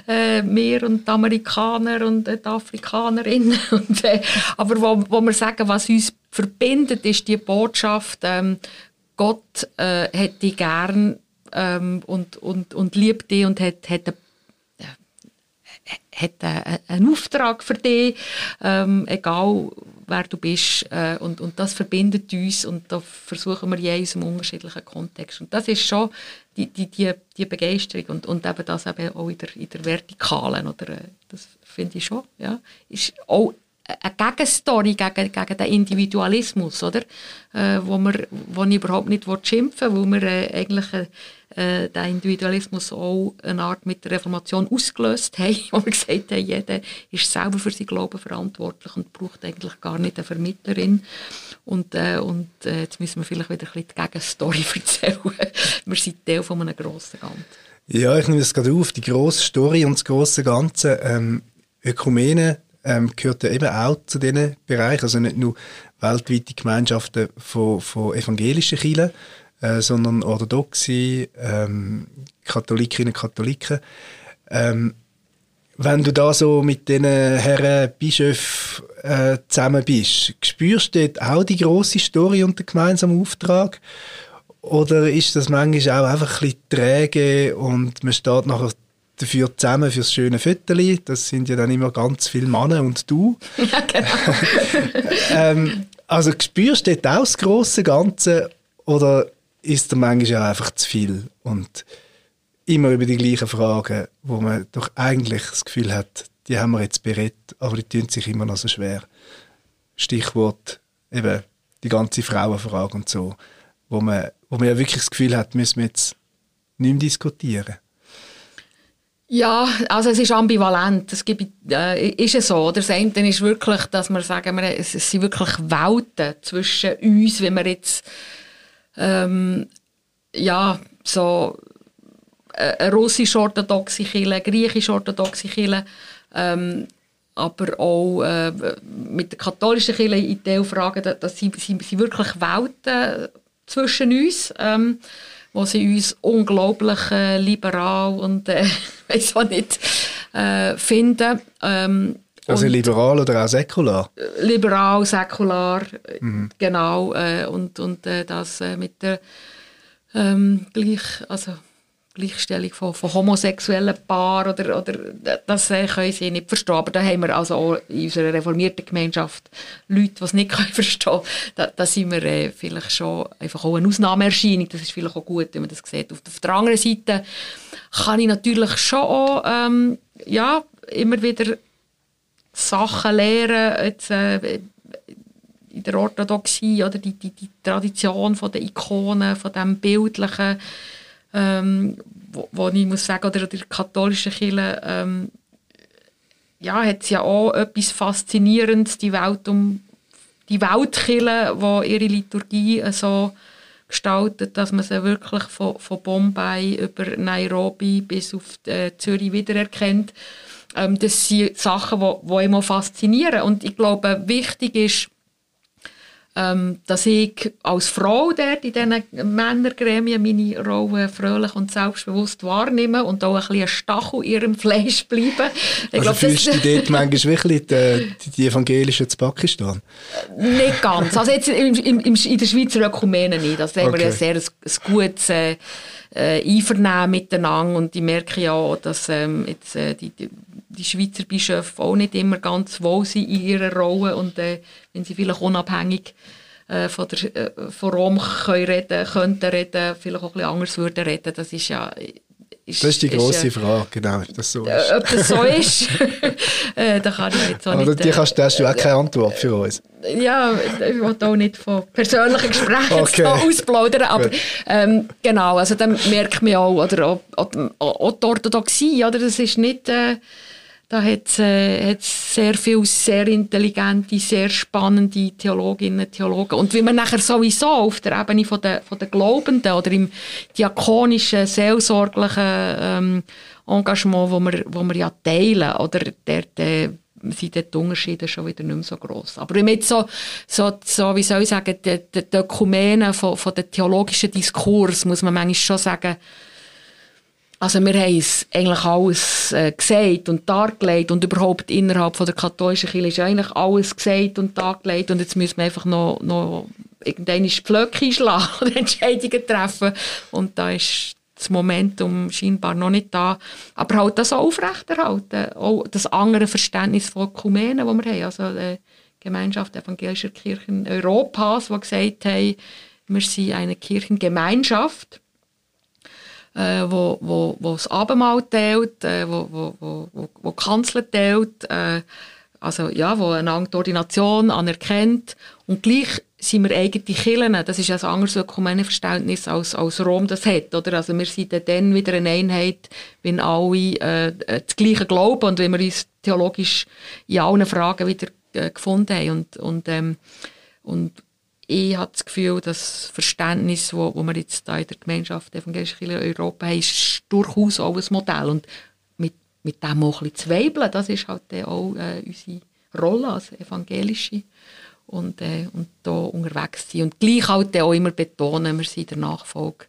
äh, wir und die Amerikaner und äh, die Afrikanerinnen, und, äh, aber wo, wo wir sagen, was uns verbindet, ist die Botschaft, ähm, Gott äh, hat dich gern ähm, und, und, und liebt dich und hat, hat eine hat einen Auftrag für dich, ähm, egal wer du bist. Äh, und, und das verbindet uns und da versuchen wir je in unserem unterschiedlichen Kontext. Und das ist schon die, die, die, die Begeisterung und, und eben das eben auch in der, in der Vertikalen. Oder, äh, das finde ich schon. Ja. Ist auch eine Gegenstory gegen, gegen den Individualismus, oder? Äh, wo, wir, wo ich überhaupt nicht schimpfen will, weil wir äh, eigentlich äh, den Individualismus auch eine Art mit der Reformation ausgelöst haben, wo wir gesagt haben, jeder ist selber für sein Glauben verantwortlich und braucht eigentlich gar nicht eine Vermittlerin. Und, äh, und äh, jetzt müssen wir vielleicht wieder ein bisschen die Gegenstory erzählen. wir sind Teil von einem grossen Ganzen. Ja, ich nehme das gerade auf, die grosse Story und das grosse Ganze. Ähm, Ökumene ähm, gehört ja eben auch zu diesen Bereichen, also nicht nur weltweite Gemeinschaften von, von evangelischen Kirchen, äh, sondern orthodoxe ähm, Katholikinnen und Katholiken. Ähm, wenn du da so mit den Herren Bischöfen äh, zusammen bist, spürst du dort auch die große Story und den gemeinsamen Auftrag? Oder ist das manchmal auch einfach ein bisschen träge und man steht nachher dafür zusammen fürs schöne Viertel. Das sind ja dann immer ganz viele Männer und du. Ja, genau. ähm, also spürst du dort auch das grosse Ganze oder ist der manchmal auch einfach zu viel und immer über die gleichen Fragen, wo man doch eigentlich das Gefühl hat, die haben wir jetzt berät, aber die tun sich immer noch so schwer. Stichwort eben die ganze Frauenfrage und so, wo man, wo man ja wirklich das Gefühl hat, müssen wir jetzt nicht mehr diskutieren. Ja, also es ist ambivalent. Es gibt, äh, ist es so. Das eine ist wirklich, dass wir sagen, wir, es, es sind wirklich Welten zwischen uns, wenn wir jetzt ähm, ja, so äh, eine russisch-orthodoxe Kirche, griechisch-orthodoxe Kirche, ähm, aber auch äh, mit der katholischen Kirche in Teilfragen, das sind, sind, sind wirklich Welten zwischen uns. Ähm, wo sie uns unglaublich äh, liberal und äh, weiß auch nicht äh, finden. Ähm, also liberal oder auch säkular? Liberal, säkular, mhm. genau. Äh, und und äh, das äh, mit der ähm, gleich, also Gleichstellung von, von homosexuellen Paaren oder, oder das äh, können sie nicht verstehen. Aber da haben wir also auch in unserer reformierten Gemeinschaft Leute, die es nicht können verstehen können. Da, sind wir äh, vielleicht schon einfach auch eine Ausnahmeerscheinung. Das ist vielleicht auch gut, wenn man das sieht. Auf, auf der anderen Seite kann ich natürlich schon auch, ähm, ja, immer wieder Sachen lernen, jetzt, äh, in der Orthodoxie oder die, die, die Tradition von der Ikonen, von dem Bildlichen, ähm, wo, wo ich muss sagen, oder der katholischen Kirche, ähm, ja, hat ja auch etwas Faszinierendes, die Welt um die Weltkirche, die ihre Liturgie so gestaltet, dass man sie wirklich von, von Bombay über Nairobi bis auf äh, Zürich wiedererkennt. Ähm, das sind Sachen, die, die immer faszinieren. Und ich glaube, wichtig ist, ähm, dass ich als Frau dort in diesen Männergremien meine Rolle fröhlich und selbstbewusst wahrnehme und auch ein bisschen ein Stachel in ihrem Fleisch bleibe. Ich also glaub, fühlst du dort manchmal wirklich die, die Evangelischen zu Pakistan? Nicht ganz. Also jetzt im, im, in der Schweizer Ökumene nicht. Also da okay. haben wir sehr ein, ein gutes äh, äh, Einvernehmen miteinander. Und ich merke ja, dass ähm, jetzt, äh, die, die die Schweizer Bischöfe auch nicht immer ganz wohl sind in ihrer Rolle. Und äh, wenn sie vielleicht unabhängig äh, von, der, äh, von Rom können reden, könnten reden, vielleicht auch ein bisschen anders würden reden, das ist ja ist, das ist die große ist, Frage, genau, das so ist. ob das so ist, äh, da kann ich jetzt auch Aber nicht... die kannst, hast du auch keine Antwort für uns. Ja, ich will auch nicht von persönlichen Gesprächen okay. ausplaudern, aber ähm, genau, also dann merkt man auch, oder auch, auch, auch die Orthodoxie, oder, das ist nicht... Äh, da hat es äh, sehr viele sehr intelligente, sehr spannende Theologinnen und Theologen. Und wie man nachher sowieso auf der Ebene von der, von der Glaubenden oder im diakonischen, seelsorglichen ähm, Engagement, wo wir, wo wir ja teilen, oder der, der sind die Unterschiede schon wieder nicht mehr so gross. Aber wenn man jetzt so, so, so wie soll ich sagen, die, die, Ökumene von, von der theologischen Diskurs, muss man manchmal schon sagen, also wir haben es eigentlich alles äh, gesagt und dargelegt und überhaupt innerhalb von der katholischen Kirche ist eigentlich alles gesagt und dargelegt und jetzt müssen wir einfach noch, noch irgendeine Pflöcke schlagen oder Entscheidungen treffen und da ist das Momentum scheinbar noch nicht da. Aber halt das auch aufrechterhalten, auch das andere Verständnis von Ökumenen, das wir haben, also die Gemeinschaft evangelischer Kirchen Europas, die gesagt haben, wir sind eine Kirchengemeinschaft äh, wo, wo, wo das Abendmahl teilt, äh, wo, wo, wo, wo, wo Kanzler teilt, äh, also ja, wo eine die Ordination anerkennt und gleich sind wir eigene Kirchen. Das ist ein anderes Ökumenenverständnis als, als Rom das hat. Oder? Also wir sind dann wieder eine Einheit, wenn alle äh, das Gleiche glauben und wenn wir uns theologisch in allen Fragen wieder äh, gefunden haben. Und, und, ähm, und ich habe das Gefühl, das Verständnis, das wo, wo wir jetzt da in der Gemeinschaft Evangelische Kirche Europa haben, ist durchaus auch ein Modell. Und mit, mit dem auch ein bisschen zweibeln, das ist halt auch äh, unsere Rolle als Evangelische. Und, äh, und unterwegs sein. Und gleich halt auch immer betonen, wir sind der Nachfolge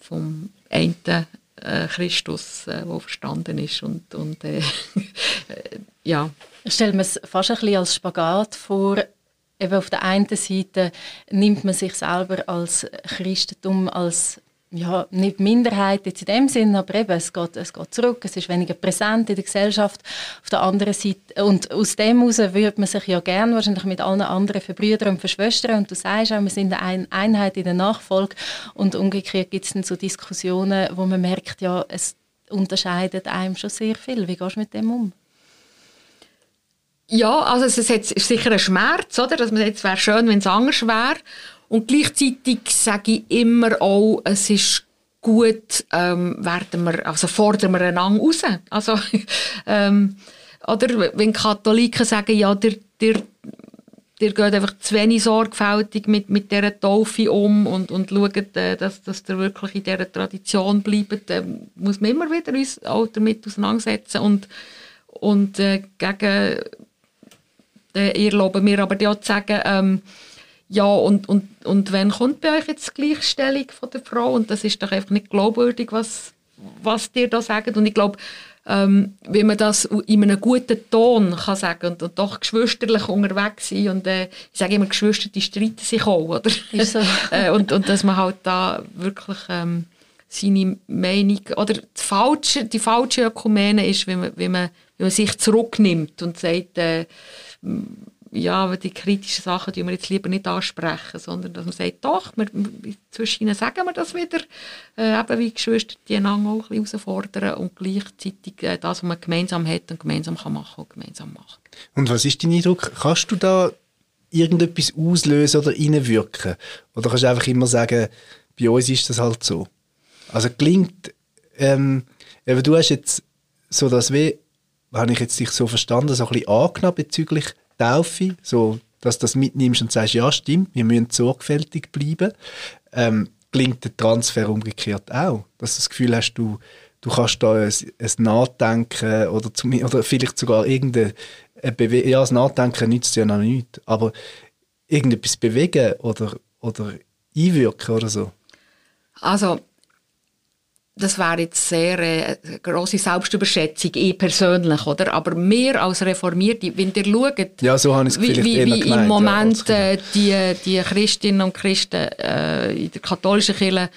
vom einen äh, Christus, äh, der verstanden ist. Und, und äh, ja. Ich stelle mir es fast ein bisschen als Spagat vor, eben auf der einen Seite nimmt man sich selber als Christentum als ja, nicht Minderheit jetzt in dem Sinn, aber eben, es geht, es geht zurück, es ist weniger präsent in der Gesellschaft. Auf der anderen Seite, und aus dem heraus würde man sich ja gerne wahrscheinlich mit allen anderen Verbrüdern und Verschwestern, und du sagst auch, wir sind eine Einheit in der Nachfolge, und umgekehrt gibt es dann so Diskussionen, wo man merkt, ja, es unterscheidet einem schon sehr viel. Wie gehst du mit dem um? Ja, also es ist sicher ein Schmerz, oder? Dass man jetzt wäre schön, wenn es anders wäre. Und gleichzeitig sage ich immer auch, es ist gut, ähm, werden wir, also fordern wir einander raus. Also, ähm, oder wenn Katholiken sagen, ja, der, der, der geht einfach zu wenig sorgfältig mit, mit dieser Taufe um und, und schaut, äh, dass, dass der wirklich in dieser Tradition bleibt, äh, muss man immer wieder uns auch damit auseinandersetzen und, und äh, gegen ihr erlauben mir aber auch zu sagen, ähm, ja, und, und, und wann kommt bei euch jetzt die Gleichstellung von der Frau? Und das ist doch einfach nicht glaubwürdig, was, was dir da sagt. Und ich glaube, ähm, wenn man das in einem guten Ton kann sagen und, und doch geschwisterlich unterwegs sein und äh, ich sage immer, Geschwister, die streiten sich auch, oder? So. äh, und, und dass man halt da wirklich ähm, seine Meinung, oder die falsche, die falsche Ökumene ist, wenn man, wenn man, wenn man sich zurücknimmt und sagt, äh, ja, die kritischen Sachen die wir jetzt lieber nicht ansprechen, sondern dass man sagt, doch, wir, zwischen ihnen sagen wir das wieder, äh, eben wie Geschwister, die einander auch ein bisschen herausfordern und gleichzeitig äh, das, was man gemeinsam hat und gemeinsam kann machen und gemeinsam macht. Und was ist dein Eindruck? Kannst du da irgendetwas auslösen oder reinwirken? Oder kannst du einfach immer sagen, bei uns ist das halt so? Also klingt, ähm, du hast jetzt so das wie, habe ich jetzt dich so verstanden, so ein bisschen angenommen bezüglich Taufe, so, dass du das mitnimmst und sagst, ja stimmt, wir müssen sorgfältig bleiben. Ähm, klingt der Transfer umgekehrt auch, dass du das Gefühl hast, du, du kannst da ein, ein Nachdenken oder, zum, oder vielleicht sogar irgendeine Bewe ja, das Nachdenken nützt ja noch nichts, aber irgendetwas bewegen oder, oder einwirken oder so. Also, das wäre jetzt sehr äh, grosse Selbstüberschätzung, ich persönlich, oder? Aber wir als Reformierte, wenn ihr schaut, ja, so wie, wie, wie im Moment ja, äh, die, die Christinnen und Christen äh, in der katholischen Kirche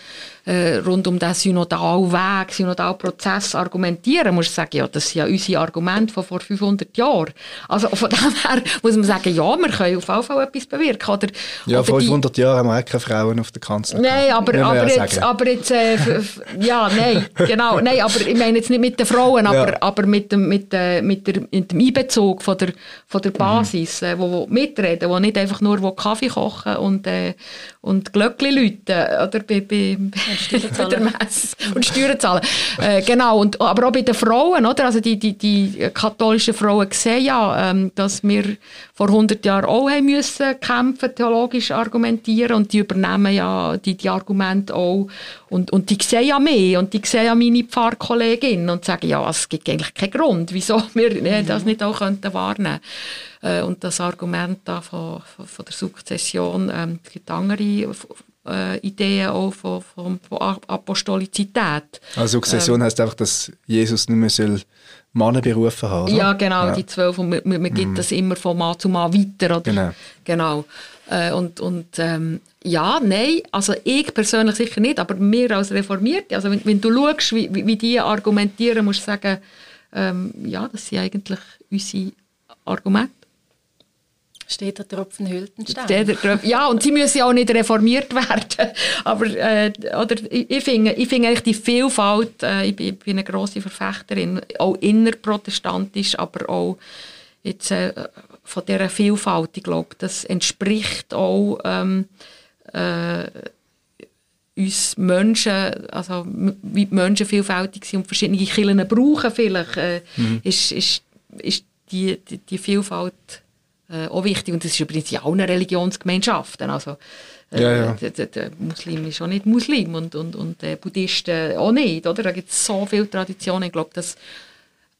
äh, rund um den synodalen Weg, synodalen Prozess argumentieren, muss ich sagen, ja, das sind ja unsere Argumente von vor 500 Jahren. Also von dem her muss man sagen, ja, wir können auf jeden Fall etwas bewirken. Oder, ja, vor 500 Jahren haben wir auch keine Frauen auf der Kanzel. Nein, aber, aber, jetzt, aber jetzt, äh, ja, nein, genau, nein, aber ich meine jetzt nicht mit den Frauen, aber, ja. aber mit, dem, mit, äh, mit, der, mit dem Einbezug von der, von der Basis, mhm. wo, wo mitreden, wo nicht einfach nur wo Kaffee kochen und, äh, und Glöckli läuten, oder bei, bei und Steuern zahlen. Äh, genau, und, aber auch bei den Frauen, oder? Also die, die, die katholischen Frauen sehen ja, ähm, dass wir vor 100 Jahren auch haben müssen kämpfen, theologisch argumentieren. Und die übernehmen ja die, die Argumente auch. Und, und die sehen ja mehr. Und die sehen ja meine Pfarrkollegin und sagen, ja, es gibt eigentlich keinen Grund, wieso wir das nicht auch könnten wahrnehmen äh, und das Argument da von, von, von der Sukzession, ähm, es gibt andere äh, Ideen auch von, von, von Apostolizität. Also Sukzession ähm, heißt einfach, dass Jesus nicht mehr soll Männer berufen haben, oder? Ja, genau, ja. die zwölf. Und man, man, man gibt mm. das immer von Mann zu Mann weiter, oder? Genau. genau. Äh, und und ähm, ja, nein, also ich persönlich sicher nicht, aber wir als Reformierte, also wenn, wenn du schaust, wie, wie, wie die argumentieren, musst du sagen, ähm, ja, das sind eigentlich unsere Argumente. Steht der Tropfen hüllt den Stein. Ja, und sie müssen ja auch nicht reformiert werden. Aber äh, oder, ich finde ich find eigentlich die Vielfalt, äh, ich, bin, ich bin eine grosse Verfechterin, auch innerprotestantisch, aber auch jetzt, äh, von dieser Vielfalt. Ich glaube, das entspricht auch ähm, äh, uns Menschen, also wie die Menschen vielfältig sind und verschiedene Kirchen brauchen vielleicht, äh, mhm. ist, ist, ist die, die, die Vielfalt äh, auch wichtig. Und das ist übrigens in allen Religionsgemeinschaften. Also, äh, ja, ja. Der, der, Muslim ist auch nicht Muslim und, und, und der Buddhisten auch nicht. Oder? Da gibt es so viele Traditionen. Ich glaube, dass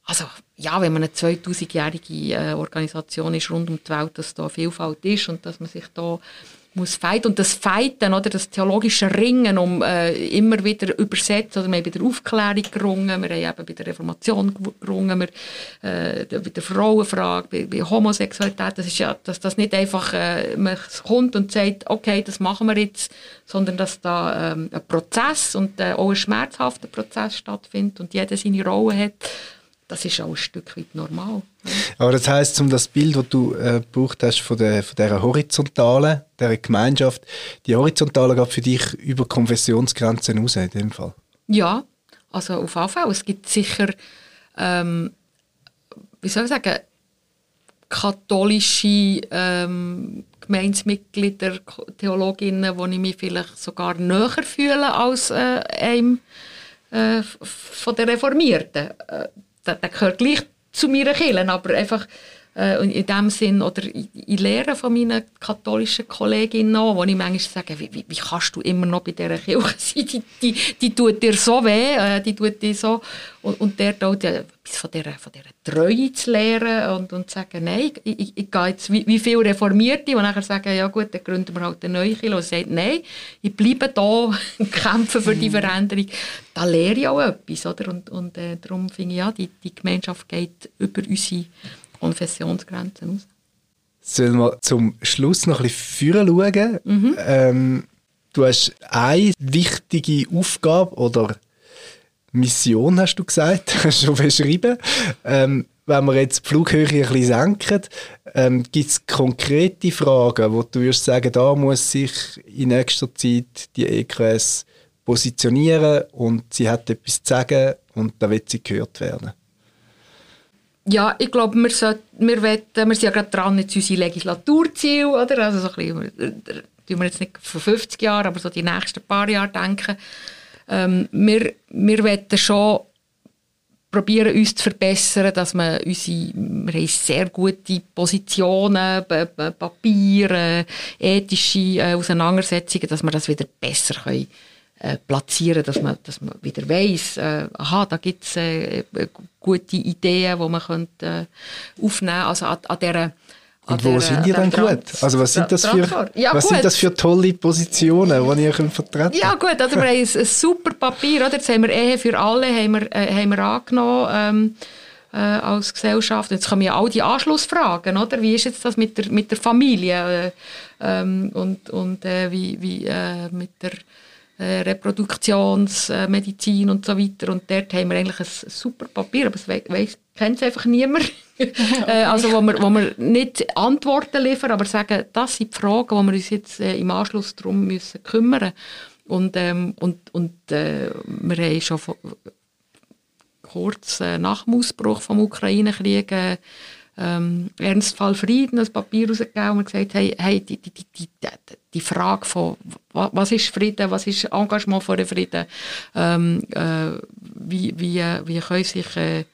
also, ja, wenn man eine 2000-jährige äh, Organisation ist rund um die Welt, dass da Vielfalt ist und dass man sich da muss fighten. Und das Fighten, oder, das theologische Ringen um äh, immer wieder übersetzen, oder wir haben bei der Aufklärung gerungen, wir haben eben bei der Reformation gerungen, wir, äh, bei der Frauenfrage, bei, bei, Homosexualität, das ist ja, dass das nicht einfach, äh, man kommt und sagt, okay, das machen wir jetzt, sondern dass da ähm, ein Prozess und äh, auch ein schmerzhafter Prozess stattfindet und jeder seine Rolle hat das ist auch ein Stück weit normal. Aber das heißt, um das Bild, das du äh, gebraucht hast von der, von der horizontalen, der Gemeinschaft, die horizontale geht für dich über Konfessionsgrenzen raus in dem Fall? Ja, also auf jeden Fall. Es gibt sicher, ähm, wie soll ich sagen, katholische ähm, Gemeinsmitglieder, Theologinnen, wo ich mich vielleicht sogar näher fühle als äh, einem äh, von den Reformierten. Der, der gehört gleich zu mir Kirche, aber einfach äh, in dem Sinn, oder ich, lehre von meinen katholischen Kolleginnen noch, wo ich manchmal sage, wie, wie, wie kannst du immer noch bei dieser Kirche sein, die, die, die tut dir so weh, äh, die tut dir so, und, und der die, etwas von dieser, von dieser Treue zu lehren und, und zu sagen, nein, ich, ich, ich gehe jetzt, wie, wie viele Reformierte, die nachher sagen, ja gut, dann gründen wir halt eine neue Kirche, und sagt, nein, ich bleibe da und kämpfe für die mhm. Veränderung, da lehre ich auch etwas, oder, und, und äh, darum finde ich, ja, die, die Gemeinschaft geht über unsere Konfessionsgrenzen aus. Sollen wir zum Schluss noch ein bisschen schauen? Mhm. Ähm, du hast eine wichtige Aufgabe oder Mission, hast du gesagt, schon beschrieben. Ähm, wenn wir jetzt die Flughöhe ein bisschen senken, ähm, gibt es konkrete Fragen, wo du würdest sagen, da muss sich in nächster Zeit die EQS positionieren und sie hat etwas zu sagen und da wird sie gehört werden? Ja, ich glaube, wir, sollten, wir, wollen, wir sind ja gerade dran, jetzt unsere Legislaturziele, oder? Also so ein bisschen, tun wir jetzt nicht für 50 Jahre, aber so die nächsten paar Jahre denken. Ähm, wir, wir wollen schon probieren, uns zu verbessern, dass wir unsere, wir haben sehr gute Positionen, Papiere, ethische äh, Auseinandersetzungen, dass wir das wieder besser können äh, platzieren, dass man, dass man wieder weiss, äh, aha, da gibt es äh, gute Ideen, die man könnte, äh, aufnehmen könnte. Also an, an dieser und wo sind die dann gut? Also was sind das für, ja, was sind das für tolle Positionen, die ihr könnt vertreten Ja gut, also wir haben ein, ein super Papier, oder? Jetzt haben wir Ehe für alle haben wir, äh, haben wir angenommen ähm, äh, als Gesellschaft. Jetzt kommen ja all die Anschlussfragen, oder? Wie ist jetzt das mit der, mit der Familie äh, ähm, und, und wie, wie mit der Reproduktionsmedizin und so weiter. Und dort haben wir eigentlich ein super Papier, aber es kennt es einfach niemand. äh, also wo wir, wo wir nicht Antworten liefern, aber sagen, das sind die Fragen, wo wir uns jetzt äh, im Anschluss darum müssen kümmern und ähm, und und äh, wir haben schon kurz äh, nach dem Ausbruch vom Ukraine-Krieg äh, ähm, Ernstfall Frieden ein Papier rausgegeben und gesagt, hey, hey die, die, die, die, Frage von was ist Frieden, was ist Engagement für den Frieden, ähm, äh, wie, wie, wie können sich äh,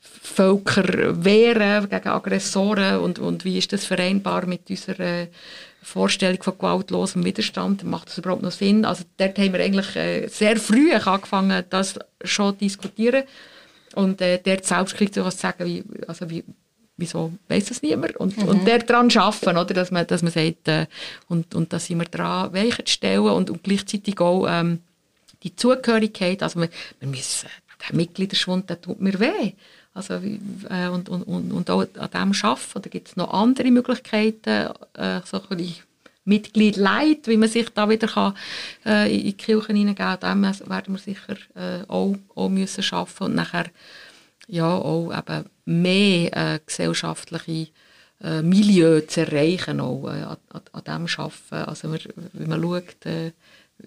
Völker wehren gegen Aggressoren und, und wie ist das vereinbar mit unserer Vorstellung von gewaltlosem Widerstand? Macht das überhaupt noch Sinn? Also dort haben wir eigentlich äh, sehr früh angefangen, das schon zu diskutieren und äh, dort selbst zu sagen, wie, also wie, wieso weiß das niemand? Und, mhm. und der daran arbeiten, oder? Dass, man, dass man sagt, äh, und, und da sind wir dran, Weichen zu stellen und, und gleichzeitig auch ähm, die Zugehörigkeit, also wir, wir müssen, der Mitgliederschwund, der tut mir weh. Also, äh, und, und, und, und auch an dem arbeiten. Oder gibt es noch andere Möglichkeiten, äh, so ein bisschen Mitglied leid, wie man sich da wieder kann, äh, in die Kirche hineingehen kann. Dem werden wir sicher äh, auch, auch müssen arbeiten und nachher ja, auch eben mehr äh, gesellschaftliche äh, Milieu zu erreichen, auch äh, an, an, dem arbeiten. Also wir, wenn man schaut, äh,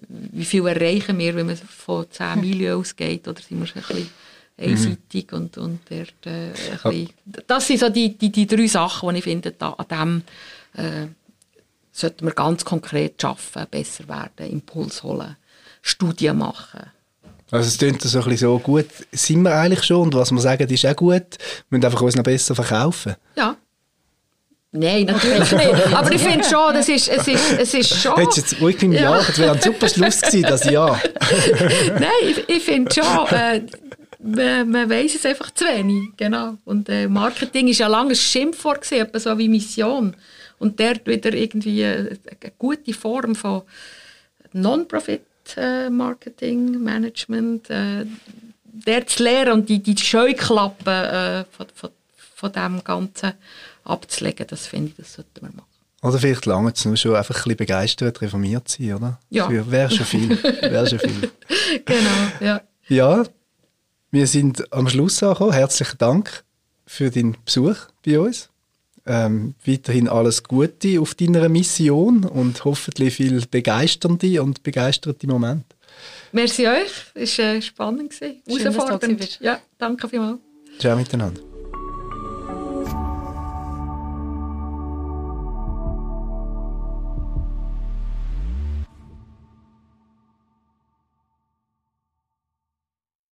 wie viel erreichen wir, wenn man von 10 Millionen ausgeht, oder sind wir ein bisschen einseitig mhm. und, und dort, äh, ein bisschen, das sind so die, die, die drei Sachen, die ich finde, da, an dem äh, sollten wir ganz konkret arbeiten, besser werden, Impuls holen, Studien machen. Also es klingt so ein bisschen so, gut sind wir eigentlich schon und was wir sagen ist auch gut, wir müssen einfach uns noch besser verkaufen. Ja. Nein, natürlich nicht. Aber ich finde schon, das ist, es, ist, es ist schon... Hättest jetzt ruhig im ja. das wäre ein super Schluss gewesen, das Ja. Nein, ich, ich finde schon, äh, man, man weiß es einfach zu wenig, genau. Und äh, Marketing ist ja lange ein Schimpfwort gewesen, so wie Mission. Und dort wieder irgendwie eine, gute Form von Non-Profit äh, Management, äh, der zu lernen und die, die Scheuklappen äh, von, von, von dem Ganzen abzulegen, das finde ich, das sollten wir machen. Oder vielleicht lange es nur schon einfach ein bisschen begeistert reformiert sein, oder? Ja. Wäre schon viel. Wäre schon viel. genau, ja. Ja, wir sind am Schluss angekommen. Herzlichen Dank für deinen Besuch bei uns. Ähm, weiterhin alles Gute auf deiner Mission und hoffentlich viel begeisternde und begeisterte Momente. Merci euch, es war äh, spannend, herausfordernd. Ja, danke vielmals. Ciao miteinander.